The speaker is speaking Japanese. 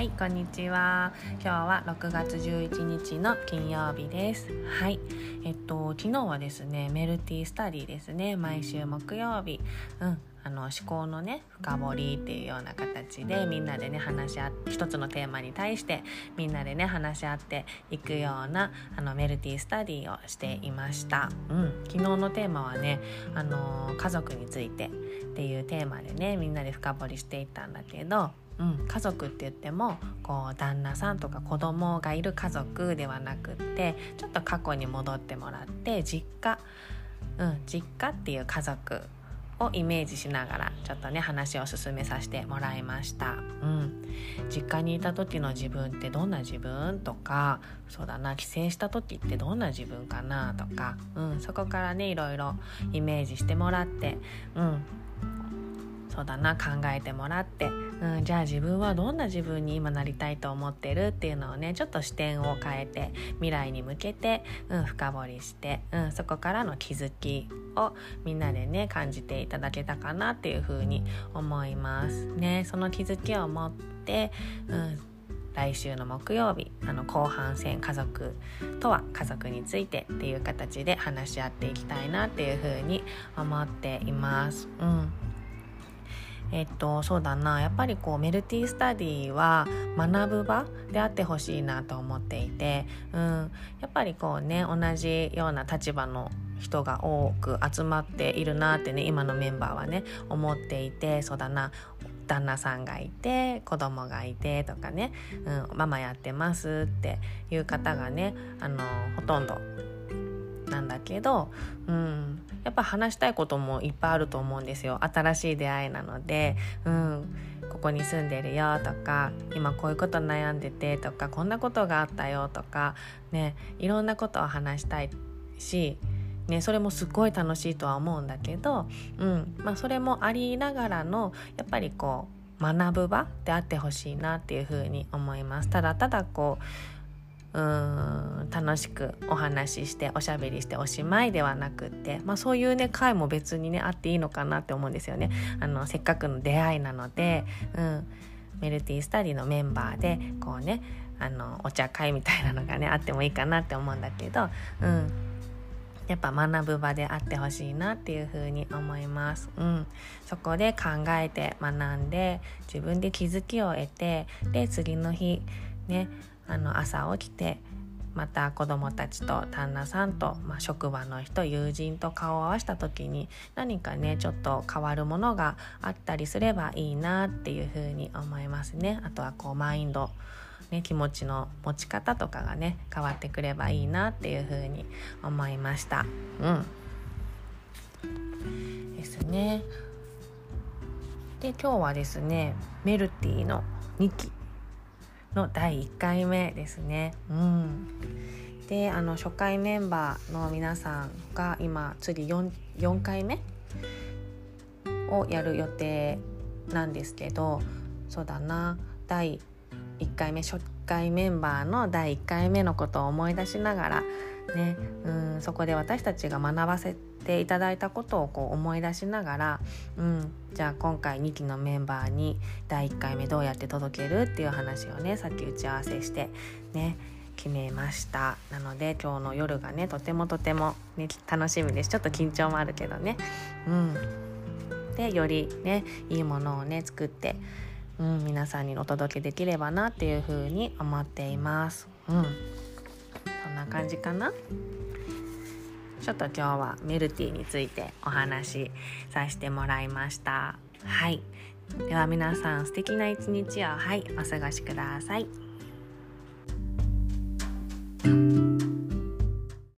はいこんにちは。今日は6月11日の金曜日です。はいえっと昨日はですねメルティースタディですね。毎週木曜日。うんあの思考のね深掘りっていうような形でみんなでね話し合って一つのテーマに対してみんなでね話し合っていくようなあのメルティースタディをしていました、うん、昨日のテーマはねあの家族についてっていうテーマでねみんなで深掘りしていったんだけどうん、家族って言ってもこう旦那さんとか子供がいる家族ではなくってちょっと過去に戻ってもらって実家、うん、実家っていう家族をイメージしながらちょっとね話を進めさせてもらいました、うん、実家にいた時の自分ってどんな自分とかそうだな帰省した時ってどんな自分かなとか、うん、そこからねいろいろイメージしてもらって、うん、そうだな考えてもらって、うん、じゃあ自分はどんな自分に今なりたいと思ってるっていうのをねちょっと視点を変えて未来に向けて、うん、深掘りして、うん、そこからの気づきをみんなでね感じていただけたかなっていうふうに思いますね。その気づきを持って、うん来週の木曜日あの後半戦家族とは家族についてっていう形で話し合っていきたいなっていうふうに思っています。うんえっとそうだな。やっぱりこうメルティースタディは学ぶ場であってほしいなと思っていて、うん、やっぱりこうね同じような立場の人が多く集まっているなってね今のメンバーはね思っていてそうだな。旦那さんがいて子供がいてとかね、うん、ママやってますっていう方がねあのほとんどなんだけど、うん、やっぱ話したいこともいっぱいあると思うんですよ新しい出会いなので、うん、ここに住んでるよとか今こういうこと悩んでてとかこんなことがあったよとかねいろんなことを話したいしね、それもすっごい楽しいとは思うんだけど、うんまあ、それもありながらのやっぱりこう学ぶ場であってほしいなっていうふうに思います。ただただこううん楽しくお話ししておしゃべりしておしまいではなくって、まあ、そういうね回も別にねあっていいのかなって思うんですよね。あのせっかくの出会いなので、うん、メルティースタディのメンバーでこうねあのお茶会みたいなのがねあってもいいかなって思うんだけど、うん、やっぱ学ぶ場であってほしいなっていうふうに思います。うん、そこで考えて学んで自分で気づきを得てで次の日ねあの朝起きてまた子どもたちと旦那さんと、まあ、職場の人友人と顔を合わせた時に何かねちょっと変わるものがあったりすればいいなっていうふうに思いますね。あとはこうマインドね、気持ちの持ち方とかがね変わってくればいいなっていうふうに思いました。うん、ですね。で今日はですねメルティの2期の第1回目ですね。うん、であの初回メンバーの皆さんが今次 4, 4回目？をやる予定なんですけどそうだな。第1回目初回メンバーの第1回目のことを思い出しながらねうんそこで私たちが学ばせていただいたことをこう思い出しながら、うん、じゃあ今回2期のメンバーに第1回目どうやって届けるっていう話をねさっき打ち合わせしてね決めました。なので今日の夜がねとてもとても、ね、楽しみです。ちょっと緊張もあるけどね。うん。でよりねいいものをね作って、うん、皆さんにお届けできればなっていうふうに思っています。うん。感じかな？ちょっと今日はメルティーについてお話しさせてもらいました。はい。では皆さん素敵な一日を。はい。お過ごしください。